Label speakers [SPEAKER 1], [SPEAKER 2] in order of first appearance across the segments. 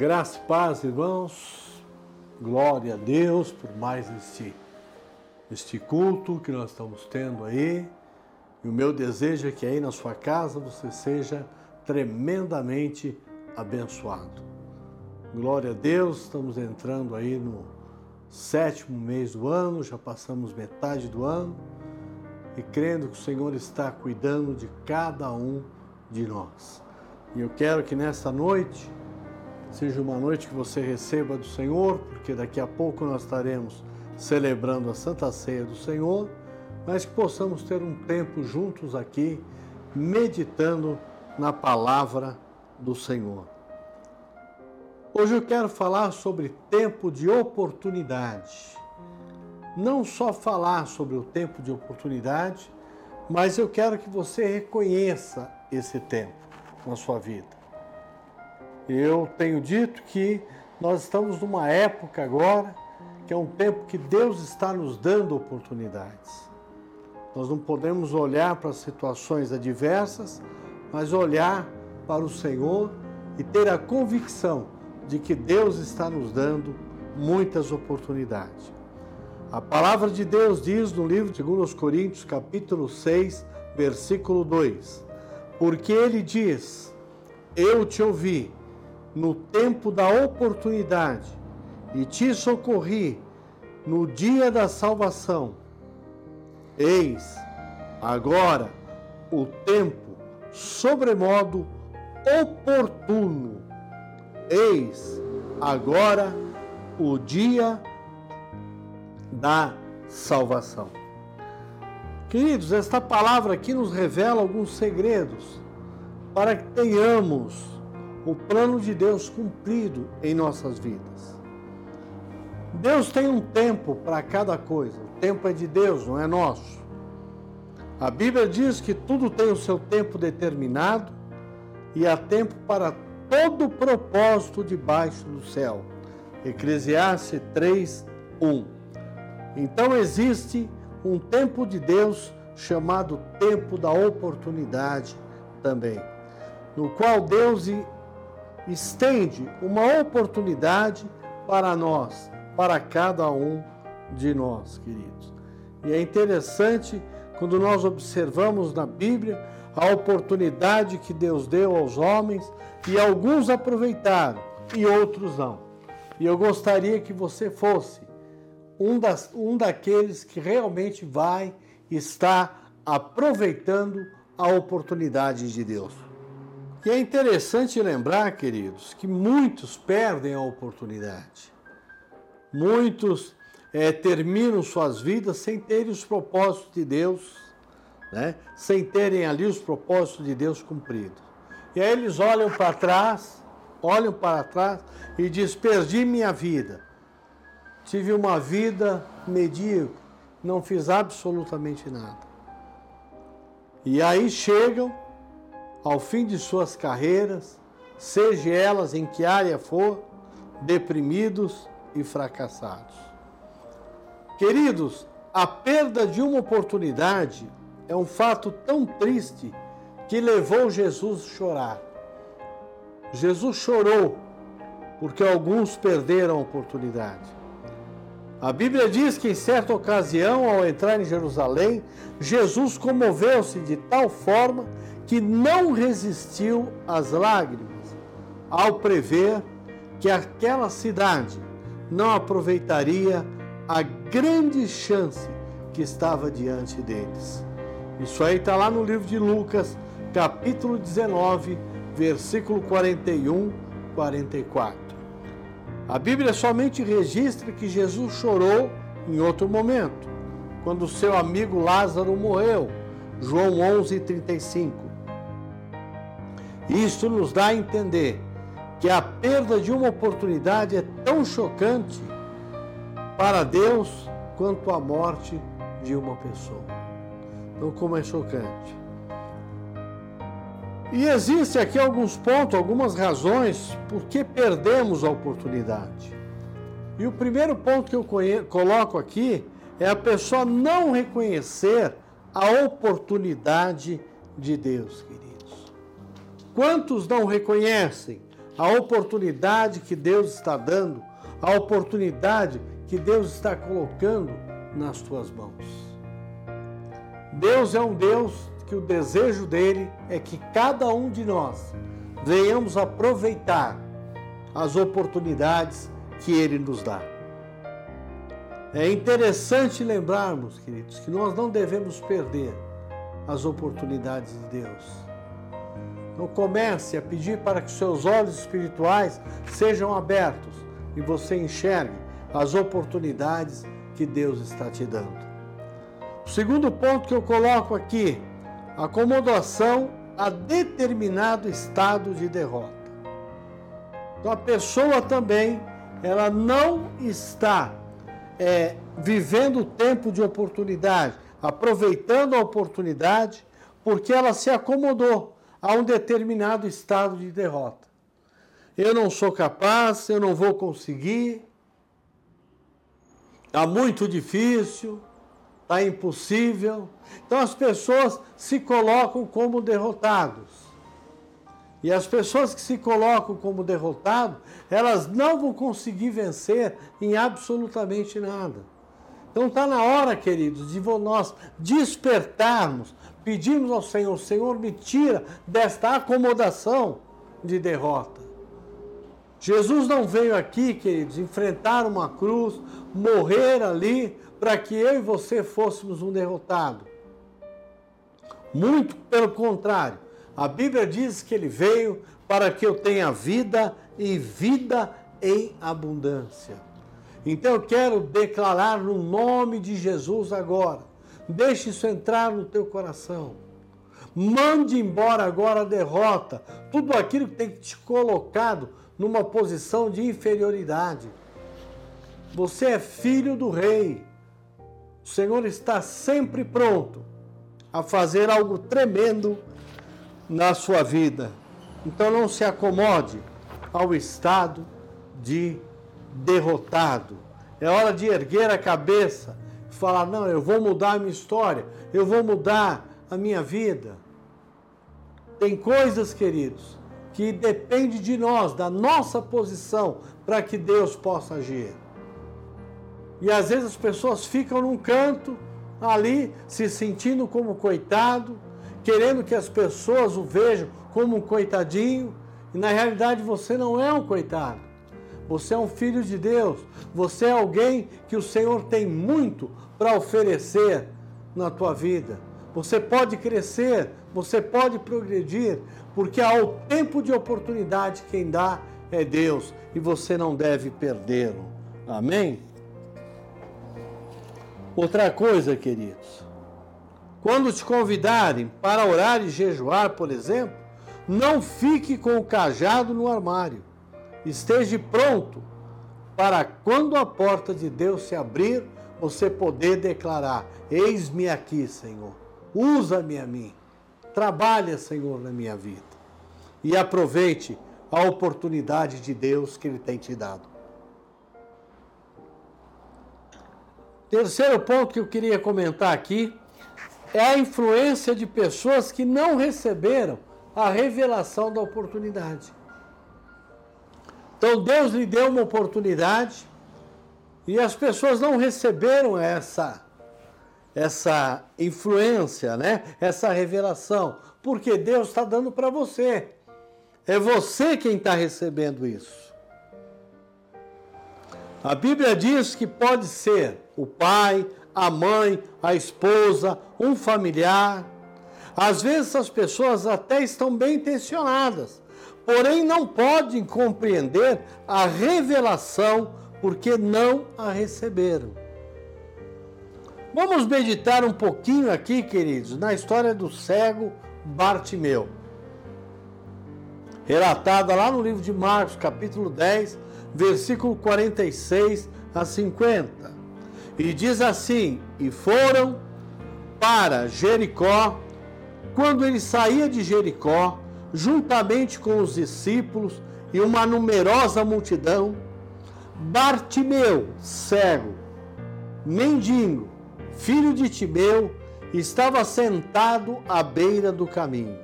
[SPEAKER 1] Graça e paz, irmãos. Glória a Deus por mais este, este culto que nós estamos tendo aí. E o meu desejo é que aí na sua casa você seja tremendamente abençoado. Glória a Deus, estamos entrando aí no sétimo mês do ano, já passamos metade do ano e crendo que o Senhor está cuidando de cada um de nós. E eu quero que nesta noite seja uma noite que você receba do Senhor, porque daqui a pouco nós estaremos celebrando a Santa Ceia do Senhor, mas que possamos ter um tempo juntos aqui, meditando na palavra do Senhor. Hoje eu quero falar sobre tempo de oportunidade. Não só falar sobre o tempo de oportunidade, mas eu quero que você reconheça esse tempo na sua vida. Eu tenho dito que nós estamos numa época agora que é um tempo que Deus está nos dando oportunidades. Nós não podemos olhar para as situações adversas, mas olhar para o Senhor e ter a convicção de que Deus está nos dando muitas oportunidades. A palavra de Deus diz no livro de 2 Coríntios, capítulo 6, versículo 2: Porque ele diz: Eu te ouvi no tempo da oportunidade e te socorri no dia da salvação. Eis agora o tempo sobremodo oportuno. Eis agora o dia da salvação. Queridos, esta palavra aqui nos revela alguns segredos para que tenhamos o plano de Deus cumprido em nossas vidas. Deus tem um tempo para cada coisa. O tempo é de Deus, não é nosso. A Bíblia diz que tudo tem o seu tempo determinado e há tempo para todo propósito debaixo do céu. Eclesiastes 3, 1. Então existe um tempo de Deus chamado tempo da oportunidade também, no qual Deus estende uma oportunidade para nós, para cada um de nós, queridos. E é interessante quando nós observamos na Bíblia a oportunidade que Deus deu aos homens e alguns aproveitaram e outros não. E eu gostaria que você fosse um, das, um daqueles que realmente vai estar aproveitando a oportunidade de Deus. E é interessante lembrar, queridos, que muitos perdem a oportunidade. Muitos é, terminam suas vidas sem terem os propósitos de Deus, né? sem terem ali os propósitos de Deus cumpridos. E aí eles olham para trás, olham para trás e dizem: Perdi minha vida. Tive uma vida medíocre, não fiz absolutamente nada. E aí chegam ao fim de suas carreiras, seja elas em que área for, deprimidos e fracassados. Queridos, a perda de uma oportunidade é um fato tão triste que levou Jesus a chorar. Jesus chorou porque alguns perderam a oportunidade. A Bíblia diz que em certa ocasião, ao entrar em Jerusalém, Jesus comoveu-se de tal forma que não resistiu às lágrimas ao prever que aquela cidade não aproveitaria a grande chance que estava diante deles. Isso aí está lá no livro de Lucas, capítulo 19, versículo 41, 44. A Bíblia somente registra que Jesus chorou em outro momento, quando seu amigo Lázaro morreu. João 11, 35. Isso nos dá a entender que a perda de uma oportunidade é tão chocante para Deus quanto a morte de uma pessoa. Então, como é chocante. E existe aqui alguns pontos, algumas razões por que perdemos a oportunidade. E o primeiro ponto que eu coloco aqui é a pessoa não reconhecer a oportunidade de Deus, querido. Quantos não reconhecem a oportunidade que Deus está dando, a oportunidade que Deus está colocando nas tuas mãos. Deus é um Deus que o desejo dele é que cada um de nós venhamos aproveitar as oportunidades que ele nos dá. É interessante lembrarmos, queridos, que nós não devemos perder as oportunidades de Deus. Então comece a pedir para que seus olhos espirituais sejam abertos e você enxergue as oportunidades que Deus está te dando. O segundo ponto que eu coloco aqui, acomodação a determinado estado de derrota. Então a pessoa também, ela não está é, vivendo o tempo de oportunidade, aproveitando a oportunidade, porque ela se acomodou a um determinado estado de derrota. Eu não sou capaz, eu não vou conseguir, está muito difícil, está impossível. Então as pessoas se colocam como derrotados. E as pessoas que se colocam como derrotados, elas não vão conseguir vencer em absolutamente nada. Então está na hora, queridos, de nós despertarmos, pedimos ao Senhor, Senhor, me tira desta acomodação de derrota. Jesus não veio aqui, queridos, enfrentar uma cruz, morrer ali, para que eu e você fôssemos um derrotado. Muito pelo contrário, a Bíblia diz que ele veio para que eu tenha vida e vida em abundância. Então eu quero declarar no nome de Jesus agora. Deixe isso entrar no teu coração. Mande embora agora a derrota, tudo aquilo que tem te colocado numa posição de inferioridade. Você é filho do rei. O Senhor está sempre pronto a fazer algo tremendo na sua vida. Então não se acomode ao estado de derrotado. É hora de erguer a cabeça falar: não, eu vou mudar a minha história, eu vou mudar a minha vida. Tem coisas, queridos, que depende de nós, da nossa posição, para que Deus possa agir. E às vezes as pessoas ficam num canto ali, se sentindo como coitado, querendo que as pessoas o vejam como um coitadinho, e na realidade você não é um coitado. Você é um filho de Deus. Você é alguém que o Senhor tem muito para oferecer na tua vida. Você pode crescer, você pode progredir, porque ao tempo de oportunidade quem dá é Deus e você não deve perdê-lo. Amém? Outra coisa, queridos, quando te convidarem para orar e jejuar, por exemplo, não fique com o cajado no armário. Esteja pronto para quando a porta de Deus se abrir, você poder declarar: Eis-me aqui, Senhor. Usa-me a mim. Trabalha, Senhor, na minha vida. E aproveite a oportunidade de Deus que Ele tem te dado. Terceiro ponto que eu queria comentar aqui é a influência de pessoas que não receberam a revelação da oportunidade. Então Deus lhe deu uma oportunidade e as pessoas não receberam essa essa influência, né? Essa revelação, porque Deus está dando para você. É você quem está recebendo isso. A Bíblia diz que pode ser o pai, a mãe, a esposa, um familiar. Às vezes as pessoas até estão bem intencionadas, porém não podem compreender a revelação porque não a receberam. Vamos meditar um pouquinho aqui, queridos, na história do cego Bartimeu. Relatada lá no livro de Marcos, capítulo 10, versículo 46 a 50. E diz assim: E foram para Jericó. Quando ele saía de Jericó, juntamente com os discípulos e uma numerosa multidão, Bartimeu, cego, mendigo, filho de Timeu, estava sentado à beira do caminho.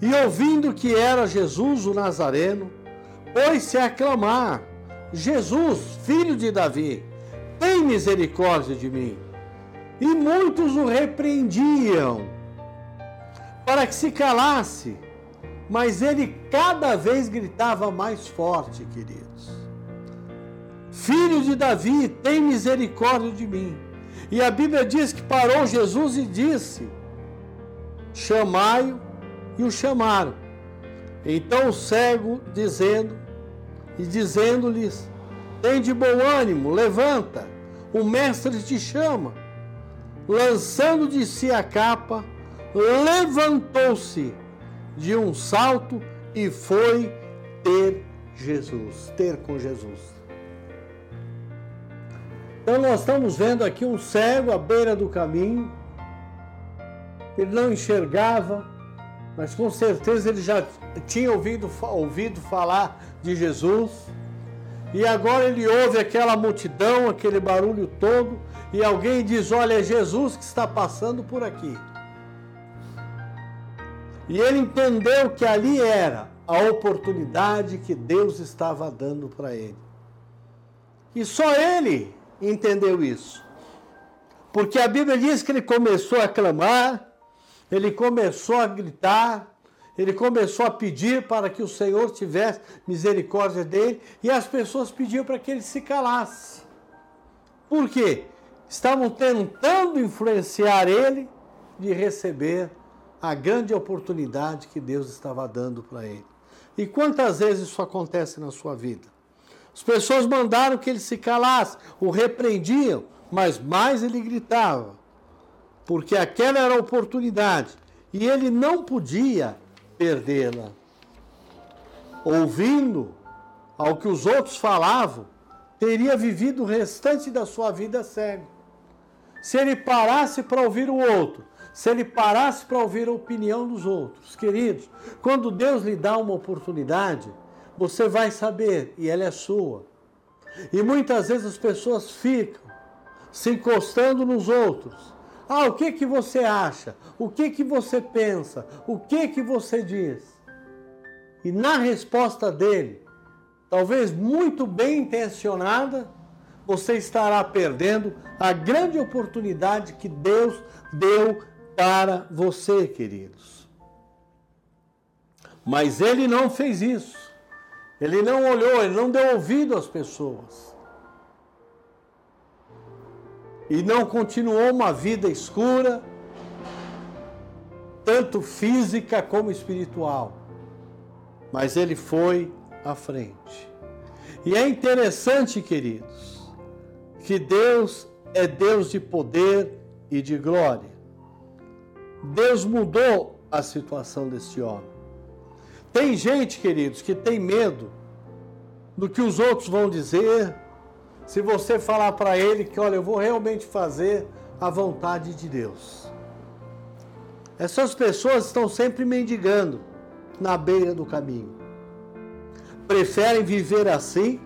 [SPEAKER 1] E ouvindo que era Jesus o Nazareno, pôs-se a clamar: Jesus, filho de Davi, tem misericórdia de mim. E muitos o repreendiam para que se calasse, mas ele cada vez gritava mais forte, queridos. Filho de Davi, tem misericórdia de mim. E a Bíblia diz que parou Jesus e disse: Chamai-o, e o chamaram. Então o cego, dizendo, e dizendo-lhes: Tem de bom ânimo, levanta, o mestre te chama. Lançando de si a capa, levantou-se de um salto e foi ter Jesus, ter com Jesus. Então nós estamos vendo aqui um cego à beira do caminho. Ele não enxergava, mas com certeza ele já tinha ouvido, ouvido falar de Jesus. E agora ele ouve aquela multidão, aquele barulho todo, e alguém diz: Olha, é Jesus que está passando por aqui. E ele entendeu que ali era a oportunidade que Deus estava dando para ele. E só ele entendeu isso. Porque a Bíblia diz que ele começou a clamar, ele começou a gritar, ele começou a pedir para que o Senhor tivesse misericórdia dele, e as pessoas pediam para que ele se calasse. Por quê? Estavam tentando influenciar ele de receber a grande oportunidade que Deus estava dando para ele. E quantas vezes isso acontece na sua vida? As pessoas mandaram que ele se calasse, o repreendiam, mas mais ele gritava, porque aquela era a oportunidade e ele não podia perdê-la. Ouvindo ao que os outros falavam, teria vivido o restante da sua vida cego. Se ele parasse para ouvir o outro, se ele parasse para ouvir a opinião dos outros. Queridos, quando Deus lhe dá uma oportunidade, você vai saber e ela é sua. E muitas vezes as pessoas ficam se encostando nos outros. Ah, o que que você acha? O que que você pensa? O que que você diz? E na resposta dele, talvez muito bem intencionada, você estará perdendo a grande oportunidade que Deus deu para você, queridos. Mas ele não fez isso. Ele não olhou, ele não deu ouvido às pessoas. E não continuou uma vida escura, tanto física como espiritual. Mas ele foi à frente. E é interessante, queridos, que Deus é Deus de poder e de glória. Deus mudou a situação desse homem. Tem gente, queridos, que tem medo do que os outros vão dizer. Se você falar para ele que, olha, eu vou realmente fazer a vontade de Deus. Essas pessoas estão sempre mendigando na beira do caminho. Preferem viver assim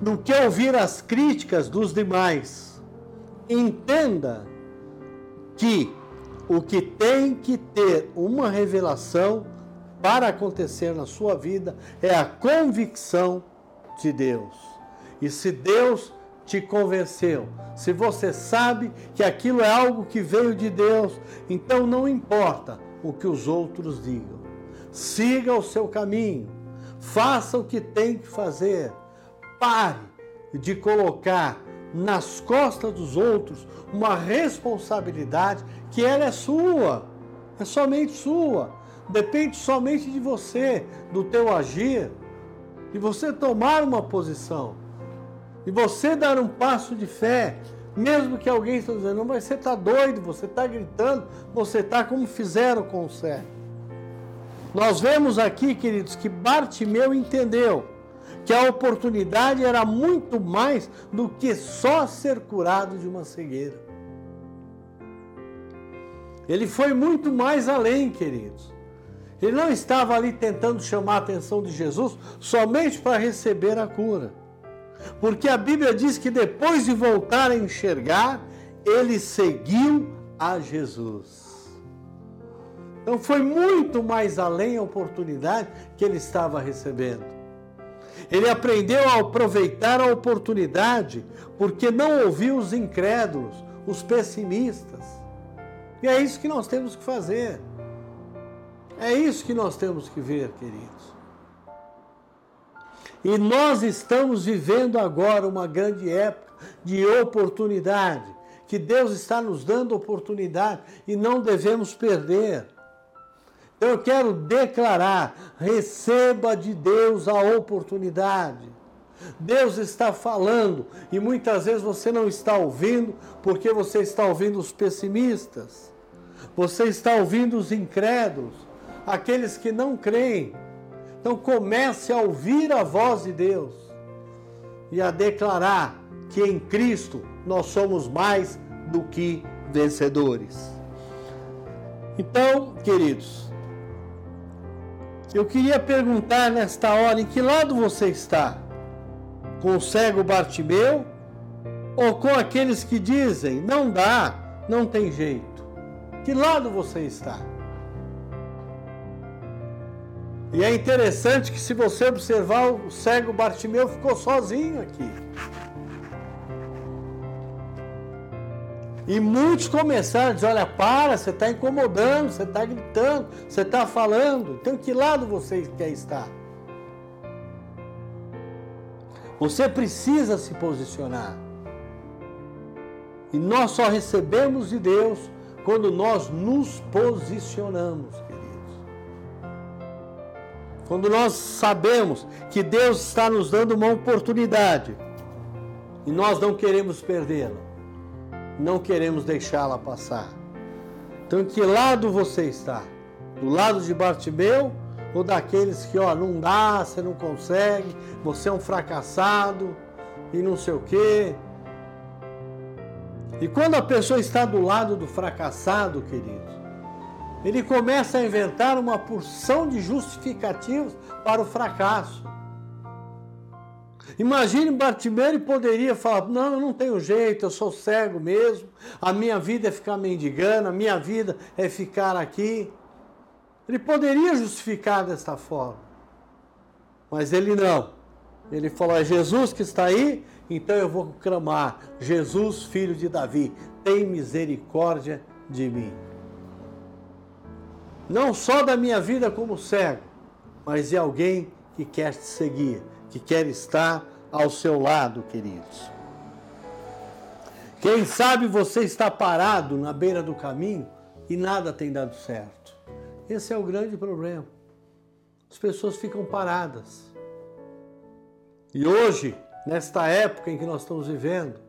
[SPEAKER 1] do que ouvir as críticas dos demais. Entenda que o que tem que ter uma revelação para acontecer na sua vida é a convicção de Deus. E se Deus te convenceu, se você sabe que aquilo é algo que veio de Deus, então não importa o que os outros digam. Siga o seu caminho, faça o que tem que fazer. Pare de colocar nas costas dos outros uma responsabilidade que ela é sua, é somente sua, depende somente de você, do teu agir, de você tomar uma posição, de você dar um passo de fé, mesmo que alguém esteja dizendo, mas você está doido, você está gritando, você está como fizeram com o cego. Nós vemos aqui, queridos, que Bartimeu entendeu que a oportunidade era muito mais do que só ser curado de uma cegueira. Ele foi muito mais além, queridos. Ele não estava ali tentando chamar a atenção de Jesus somente para receber a cura. Porque a Bíblia diz que depois de voltar a enxergar, ele seguiu a Jesus. Então foi muito mais além a oportunidade que ele estava recebendo. Ele aprendeu a aproveitar a oportunidade porque não ouviu os incrédulos, os pessimistas. E é isso que nós temos que fazer. É isso que nós temos que ver, queridos. E nós estamos vivendo agora uma grande época de oportunidade, que Deus está nos dando oportunidade e não devemos perder. Eu quero declarar: receba de Deus a oportunidade. Deus está falando e muitas vezes você não está ouvindo porque você está ouvindo os pessimistas, você está ouvindo os incrédulos, aqueles que não creem. Então comece a ouvir a voz de Deus e a declarar que em Cristo nós somos mais do que vencedores. Então, queridos, eu queria perguntar nesta hora em que lado você está? com o cego Bartimeu ou com aqueles que dizem não dá, não tem jeito? Que lado você está? E é interessante que se você observar o cego Bartimeu ficou sozinho aqui. E muitos começaram a dizer: olha, para, você está incomodando, você está gritando, você está falando. Então, que lado você quer estar? Você precisa se posicionar. E nós só recebemos de Deus quando nós nos posicionamos. Quando nós sabemos que Deus está nos dando uma oportunidade e nós não queremos perdê-la, não queremos deixá-la passar. Então, em que lado você está? Do lado de Bartimeu ou daqueles que, ó, não dá, você não consegue, você é um fracassado e não sei o quê. E quando a pessoa está do lado do fracassado, queridos, ele começa a inventar uma porção de justificativos para o fracasso. Imagine Bartimeu poderia falar: Não, eu não tenho jeito, eu sou cego mesmo, a minha vida é ficar mendigando, a minha vida é ficar aqui. Ele poderia justificar desta forma, mas ele não. Ele falou: é Jesus que está aí, então eu vou clamar: Jesus, filho de Davi, tem misericórdia de mim. Não só da minha vida como cego, mas de alguém que quer te seguir, que quer estar ao seu lado, queridos. Quem sabe você está parado na beira do caminho e nada tem dado certo. Esse é o grande problema. As pessoas ficam paradas. E hoje, nesta época em que nós estamos vivendo,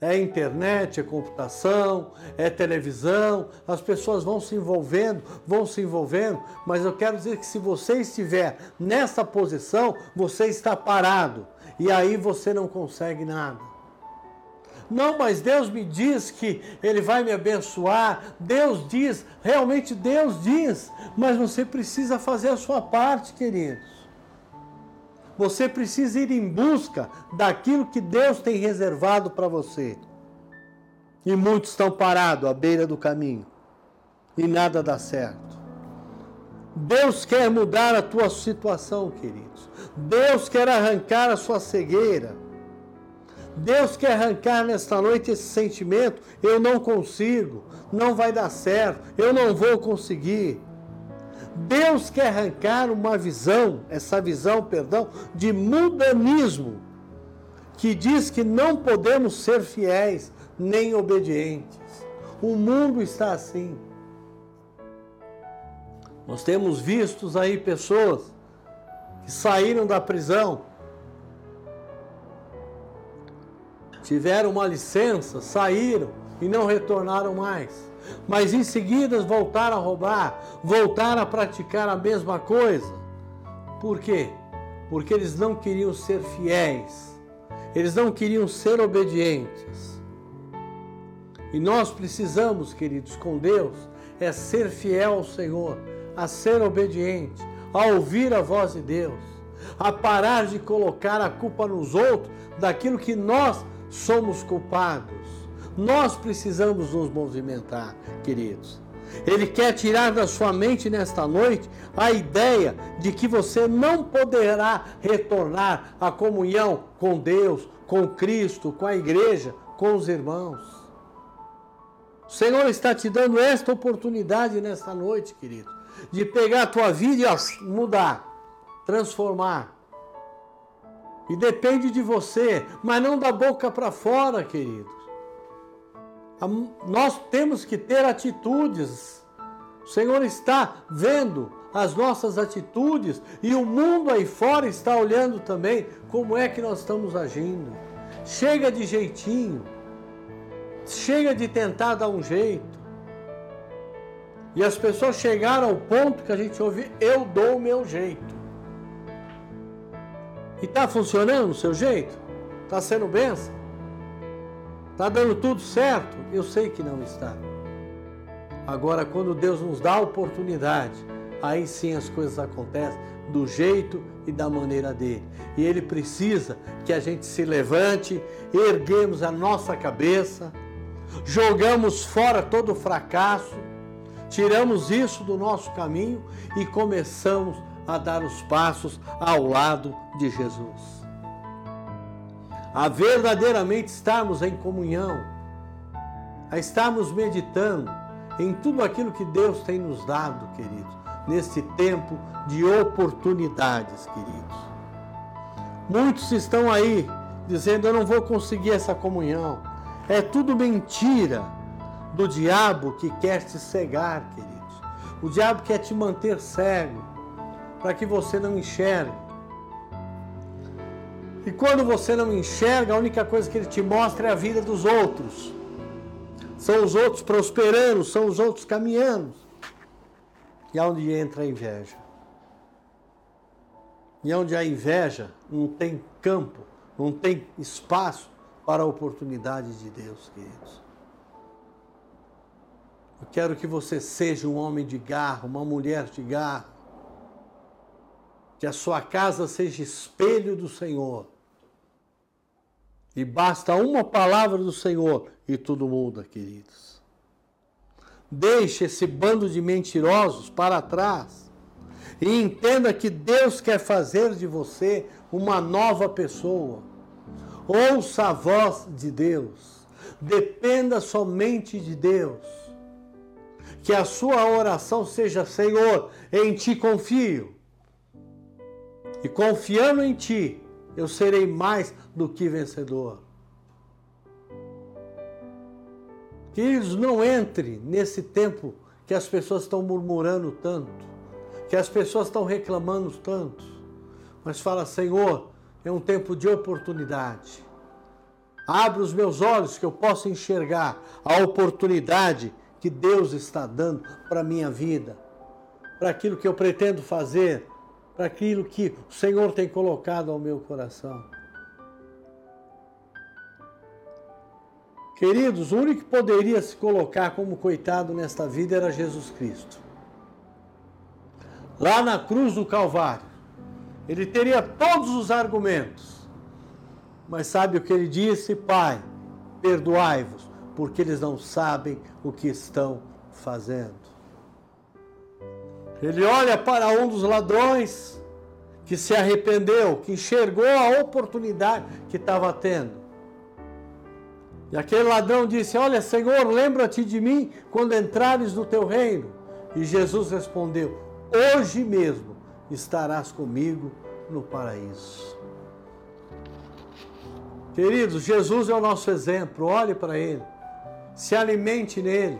[SPEAKER 1] é internet, é computação, é televisão, as pessoas vão se envolvendo, vão se envolvendo, mas eu quero dizer que se você estiver nessa posição, você está parado e aí você não consegue nada. Não, mas Deus me diz que Ele vai me abençoar. Deus diz, realmente Deus diz, mas você precisa fazer a sua parte, queridos. Você precisa ir em busca daquilo que Deus tem reservado para você. E muitos estão parados à beira do caminho e nada dá certo. Deus quer mudar a tua situação, queridos. Deus quer arrancar a sua cegueira. Deus quer arrancar nesta noite esse sentimento: eu não consigo, não vai dar certo, eu não vou conseguir. Deus quer arrancar uma visão, essa visão, perdão, de mundanismo, que diz que não podemos ser fiéis nem obedientes. O mundo está assim. Nós temos vistos aí pessoas que saíram da prisão tiveram uma licença, saíram e não retornaram mais. Mas em seguida voltaram a roubar, voltaram a praticar a mesma coisa. Por quê? Porque eles não queriam ser fiéis, eles não queriam ser obedientes. E nós precisamos, queridos, com Deus, é ser fiel ao Senhor, a ser obediente, a ouvir a voz de Deus, a parar de colocar a culpa nos outros daquilo que nós somos culpados. Nós precisamos nos movimentar, queridos. Ele quer tirar da sua mente nesta noite a ideia de que você não poderá retornar à comunhão com Deus, com Cristo, com a igreja, com os irmãos. O Senhor está te dando esta oportunidade nesta noite, querido, de pegar a tua vida e mudar, transformar. E depende de você, mas não da boca para fora, queridos. Nós temos que ter atitudes. O Senhor está vendo as nossas atitudes e o mundo aí fora está olhando também como é que nós estamos agindo. Chega de jeitinho. Chega de tentar dar um jeito. E as pessoas chegaram ao ponto que a gente ouve, eu dou o meu jeito. E está funcionando o seu jeito? Está sendo benção? Está dando tudo certo? Eu sei que não está. Agora, quando Deus nos dá a oportunidade, aí sim as coisas acontecem do jeito e da maneira dele. E ele precisa que a gente se levante, erguemos a nossa cabeça, jogamos fora todo o fracasso, tiramos isso do nosso caminho e começamos a dar os passos ao lado de Jesus. A verdadeiramente estarmos em comunhão, a estarmos meditando em tudo aquilo que Deus tem nos dado, queridos, nesse tempo de oportunidades, queridos. Muitos estão aí dizendo: Eu não vou conseguir essa comunhão. É tudo mentira do diabo que quer te cegar, queridos. O diabo quer te manter cego para que você não enxergue. E quando você não enxerga, a única coisa que ele te mostra é a vida dos outros. São os outros prosperando, são os outros caminhando. E onde entra a inveja. E onde a inveja não tem campo, não tem espaço para a oportunidade de Deus, queridos. Eu quero que você seja um homem de garra, uma mulher de garra. Que a sua casa seja espelho do Senhor. E basta uma palavra do Senhor e tudo muda, queridos. Deixe esse bando de mentirosos para trás e entenda que Deus quer fazer de você uma nova pessoa. Ouça a voz de Deus. Dependa somente de Deus. Que a sua oração seja: Senhor, em ti confio. E confiando em ti, eu serei mais do que vencedor. Queridos, não entre nesse tempo que as pessoas estão murmurando tanto, que as pessoas estão reclamando tanto, mas fala, Senhor, é um tempo de oportunidade. Abre os meus olhos que eu possa enxergar a oportunidade que Deus está dando para a minha vida, para aquilo que eu pretendo fazer, para aquilo que o Senhor tem colocado ao meu coração. Queridos, o único que poderia se colocar como coitado nesta vida era Jesus Cristo. Lá na cruz do Calvário, ele teria todos os argumentos. Mas sabe o que ele disse? Pai, perdoai-vos, porque eles não sabem o que estão fazendo. Ele olha para um dos ladrões que se arrependeu, que enxergou a oportunidade que estava tendo e aquele ladrão disse: Olha, Senhor, lembra-te de mim quando entrares no teu reino. E Jesus respondeu: Hoje mesmo estarás comigo no paraíso. Queridos, Jesus é o nosso exemplo, olhe para ele, se alimente nele,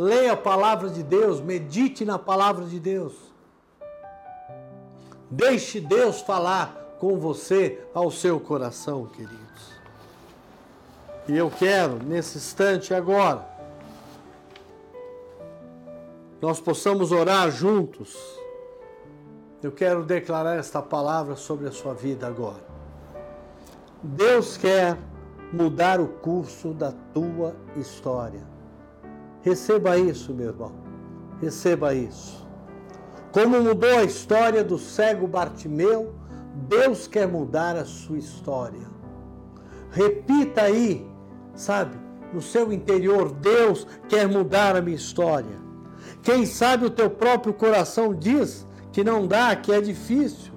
[SPEAKER 1] leia a palavra de Deus, medite na palavra de Deus. Deixe Deus falar com você ao seu coração, querido. E eu quero, nesse instante agora, nós possamos orar juntos. Eu quero declarar esta palavra sobre a sua vida agora. Deus quer mudar o curso da tua história. Receba isso, meu irmão. Receba isso. Como mudou a história do cego Bartimeu, Deus quer mudar a sua história. Repita aí sabe? no seu interior: Deus quer mudar a minha história. Quem sabe o teu próprio coração diz que não dá, que é difícil,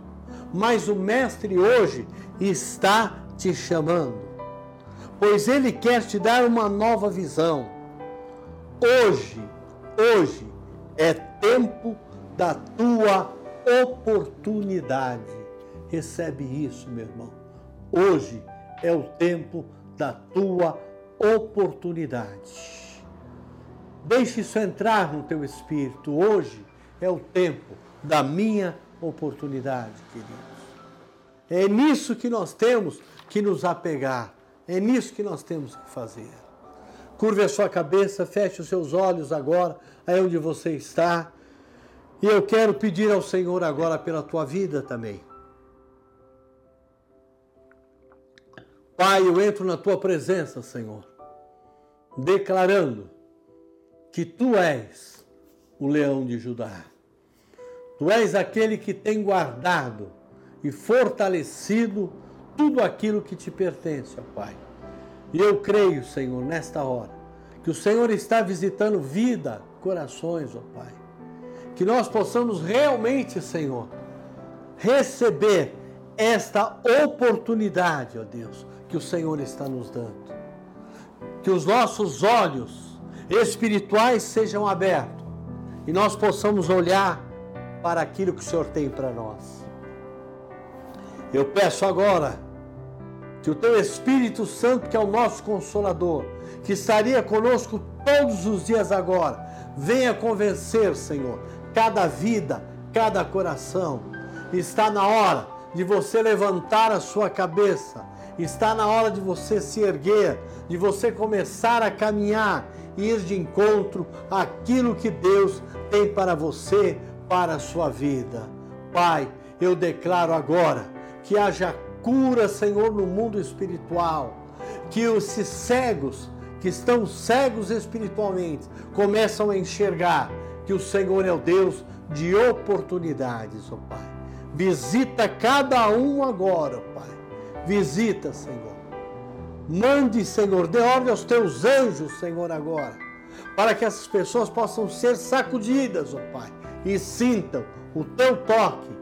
[SPEAKER 1] mas o Mestre hoje está te chamando, pois ele quer te dar uma nova visão. Hoje, hoje é tempo da tua oportunidade. Recebe isso, meu irmão. Hoje é o tempo da tua oportunidade. Deixe isso entrar no teu espírito. Hoje é o tempo da minha oportunidade, queridos. É nisso que nós temos que nos apegar. É nisso que nós temos que fazer. Curve a sua cabeça, feche os seus olhos agora, aí onde você está. E eu quero pedir ao Senhor agora pela tua vida também. Pai, eu entro na tua presença, Senhor, declarando que tu és o leão de Judá. Tu és aquele que tem guardado e fortalecido tudo aquilo que te pertence, ó Pai. E eu creio, Senhor, nesta hora, que o Senhor está visitando vida, corações, ó Pai. Que nós possamos realmente, Senhor, receber esta oportunidade, ó Deus, que o Senhor está nos dando. Que os nossos olhos espirituais sejam abertos e nós possamos olhar para aquilo que o Senhor tem para nós. Eu peço agora que o teu Espírito Santo, que é o nosso consolador, que estaria conosco todos os dias agora, venha convencer, Senhor, cada vida, cada coração. Está na hora de você levantar a sua cabeça, está na hora de você se erguer, de você começar a caminhar, ir de encontro àquilo que Deus tem para você, para a sua vida. Pai, eu declaro agora que haja cura, Senhor, no mundo espiritual, que esses cegos, que estão cegos espiritualmente, começam a enxergar que o Senhor é o Deus de oportunidades, ó Pai. Visita cada um agora, ó Pai. Visita, Senhor. Mande, Senhor, dê ordem aos teus anjos, Senhor, agora, para que essas pessoas possam ser sacudidas, ó Pai, e sintam o teu toque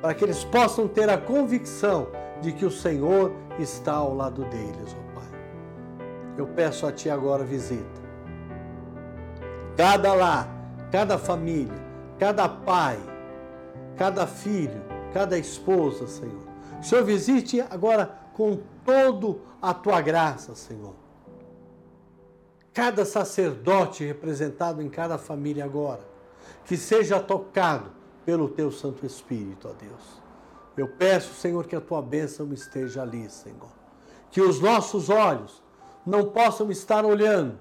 [SPEAKER 1] para que eles possam ter a convicção de que o Senhor está ao lado deles, ó Pai. Eu peço a Ti agora visita. Cada lar, cada família, cada pai, cada filho, cada esposa, Senhor. O Senhor visite agora com todo a Tua graça, Senhor. Cada sacerdote representado em cada família agora, que seja tocado pelo teu Santo Espírito, ó Deus. Eu peço, Senhor, que a tua bênção esteja ali, Senhor. Que os nossos olhos não possam estar olhando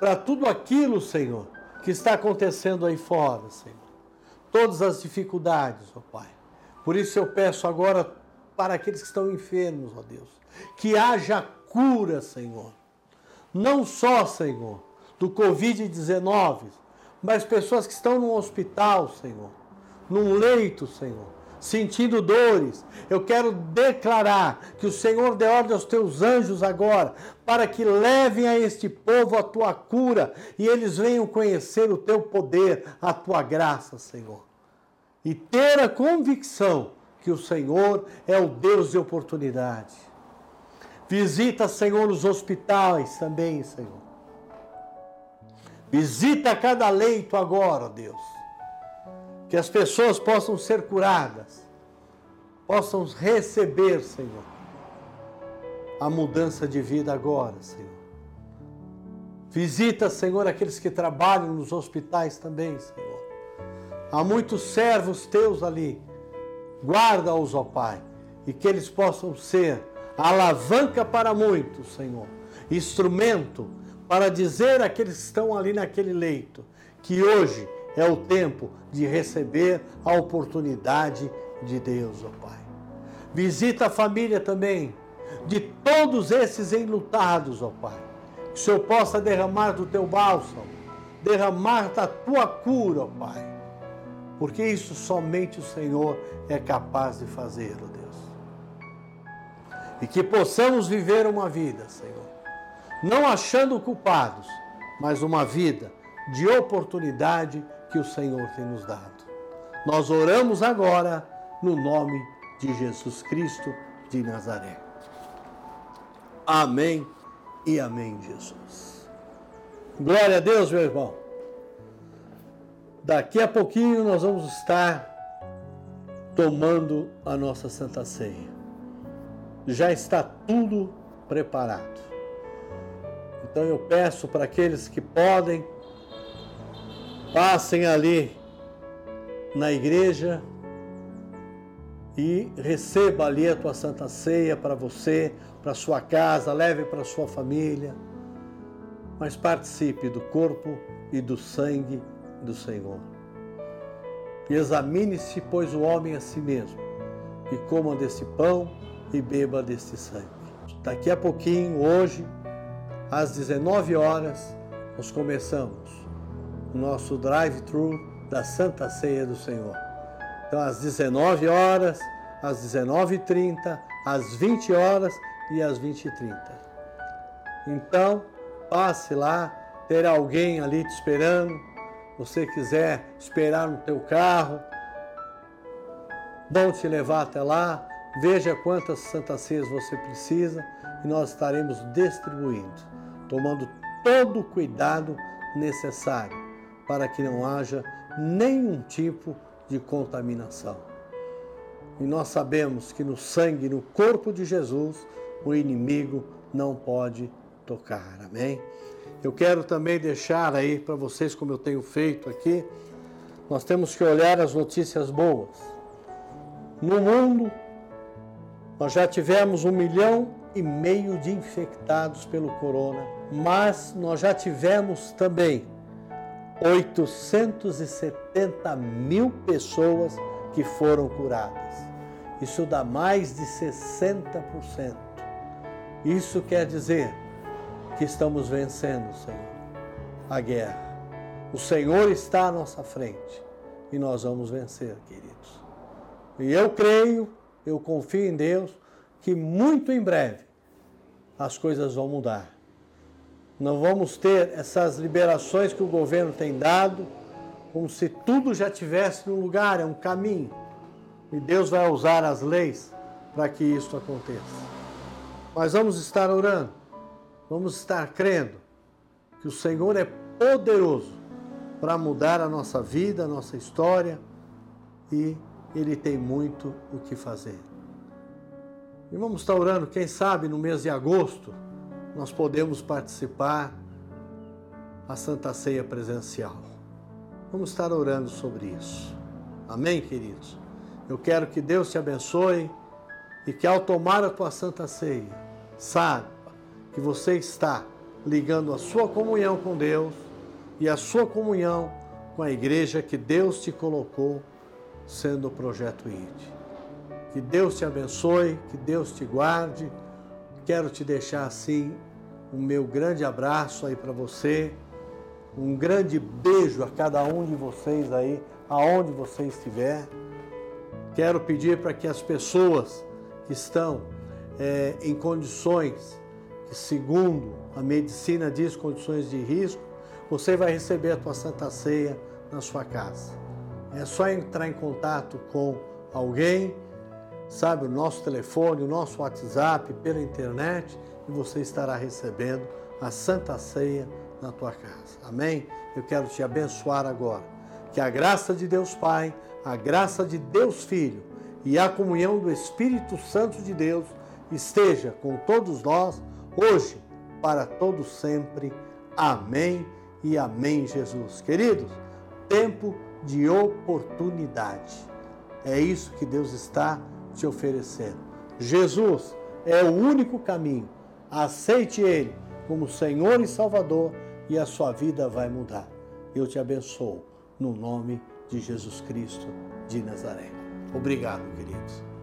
[SPEAKER 1] para tudo aquilo, Senhor, que está acontecendo aí fora, Senhor. Todas as dificuldades, ó Pai. Por isso eu peço agora para aqueles que estão enfermos, ó Deus, que haja cura, Senhor. Não só, Senhor, do Covid-19, mas pessoas que estão no hospital, Senhor num leito, Senhor, sentindo dores. Eu quero declarar que o Senhor dê ordem aos teus anjos agora, para que levem a este povo a tua cura e eles venham conhecer o teu poder, a tua graça, Senhor. E ter a convicção que o Senhor é o Deus de oportunidade. Visita, Senhor, os hospitais também, Senhor. Visita cada leito agora, Deus que as pessoas possam ser curadas, possam receber, Senhor, a mudança de vida agora, Senhor. Visita, Senhor, aqueles que trabalham nos hospitais também, Senhor. Há muitos servos teus ali. Guarda-os, ó Pai, e que eles possam ser alavanca para muitos, Senhor. Instrumento para dizer àqueles que estão ali naquele leito que hoje é o tempo de receber a oportunidade de Deus, ó Pai. Visita a família também de todos esses enlutados, ó Pai. Que o Senhor possa derramar do teu bálsamo, derramar da tua cura, ó Pai. Porque isso somente o Senhor é capaz de fazer, ó Deus. E que possamos viver uma vida, Senhor, não achando culpados, mas uma vida de oportunidade que o Senhor tem nos dado. Nós oramos agora no nome de Jesus Cristo de Nazaré. Amém e amém, Jesus. Glória a Deus, meu irmão. Daqui a pouquinho nós vamos estar tomando a nossa Santa Ceia. Já está tudo preparado. Então eu peço para aqueles que podem, passem ali na igreja e receba ali a tua Santa Ceia para você, para sua casa, leve para sua família. Mas participe do corpo e do sangue do Senhor. Examine-se, pois, o homem a si mesmo, e coma desse pão e beba deste sangue. Daqui a pouquinho, hoje, às 19 horas, nós começamos o nosso drive-thru da Santa Ceia do Senhor. Então, às 19 horas, às 19h30, às 20 horas e às 20h30. Então, passe lá, terá alguém ali te esperando você quiser esperar no teu carro, vão te levar até lá, veja quantas santas ceias você precisa e nós estaremos distribuindo, tomando todo o cuidado necessário para que não haja nenhum tipo de contaminação. E nós sabemos que no sangue, no corpo de Jesus, o inimigo não pode tocar. Amém? Eu quero também deixar aí para vocês, como eu tenho feito aqui, nós temos que olhar as notícias boas. No mundo, nós já tivemos um milhão e meio de infectados pelo corona, mas nós já tivemos também 870 mil pessoas que foram curadas. Isso dá mais de 60%. Isso quer dizer que estamos vencendo, Senhor, a guerra. O Senhor está à nossa frente e nós vamos vencer, queridos. E eu creio, eu confio em Deus, que muito em breve as coisas vão mudar. Não vamos ter essas liberações que o governo tem dado, como se tudo já tivesse no lugar, é um caminho. E Deus vai usar as leis para que isso aconteça. Mas vamos estar orando vamos estar crendo que o Senhor é poderoso para mudar a nossa vida, a nossa história e Ele tem muito o que fazer. E vamos estar orando, quem sabe no mês de agosto nós podemos participar a Santa Ceia presencial. Vamos estar orando sobre isso. Amém, queridos? Eu quero que Deus te abençoe e que ao tomar a tua Santa Ceia, sabe, que você está ligando a sua comunhão com Deus e a sua comunhão com a igreja que Deus te colocou sendo o projeto ID. Que Deus te abençoe, que Deus te guarde. Quero te deixar assim um meu grande abraço aí para você, um grande beijo a cada um de vocês aí, aonde você estiver. Quero pedir para que as pessoas que estão é, em condições segundo a medicina diz, condições de risco, você vai receber a tua Santa Ceia na sua casa. É só entrar em contato com alguém, sabe, o nosso telefone, o nosso WhatsApp, pela internet, e você estará recebendo a Santa Ceia na tua casa. Amém? Eu quero te abençoar agora. Que a graça de Deus Pai, a graça de Deus Filho e a comunhão do Espírito Santo de Deus esteja com todos nós hoje, para todo sempre. Amém e amém, Jesus. Queridos, tempo de oportunidade. É isso que Deus está te oferecendo. Jesus é o único caminho. Aceite Ele como Senhor e Salvador e a sua vida vai mudar. Eu te abençoo no nome de Jesus Cristo de Nazaré. Obrigado, queridos.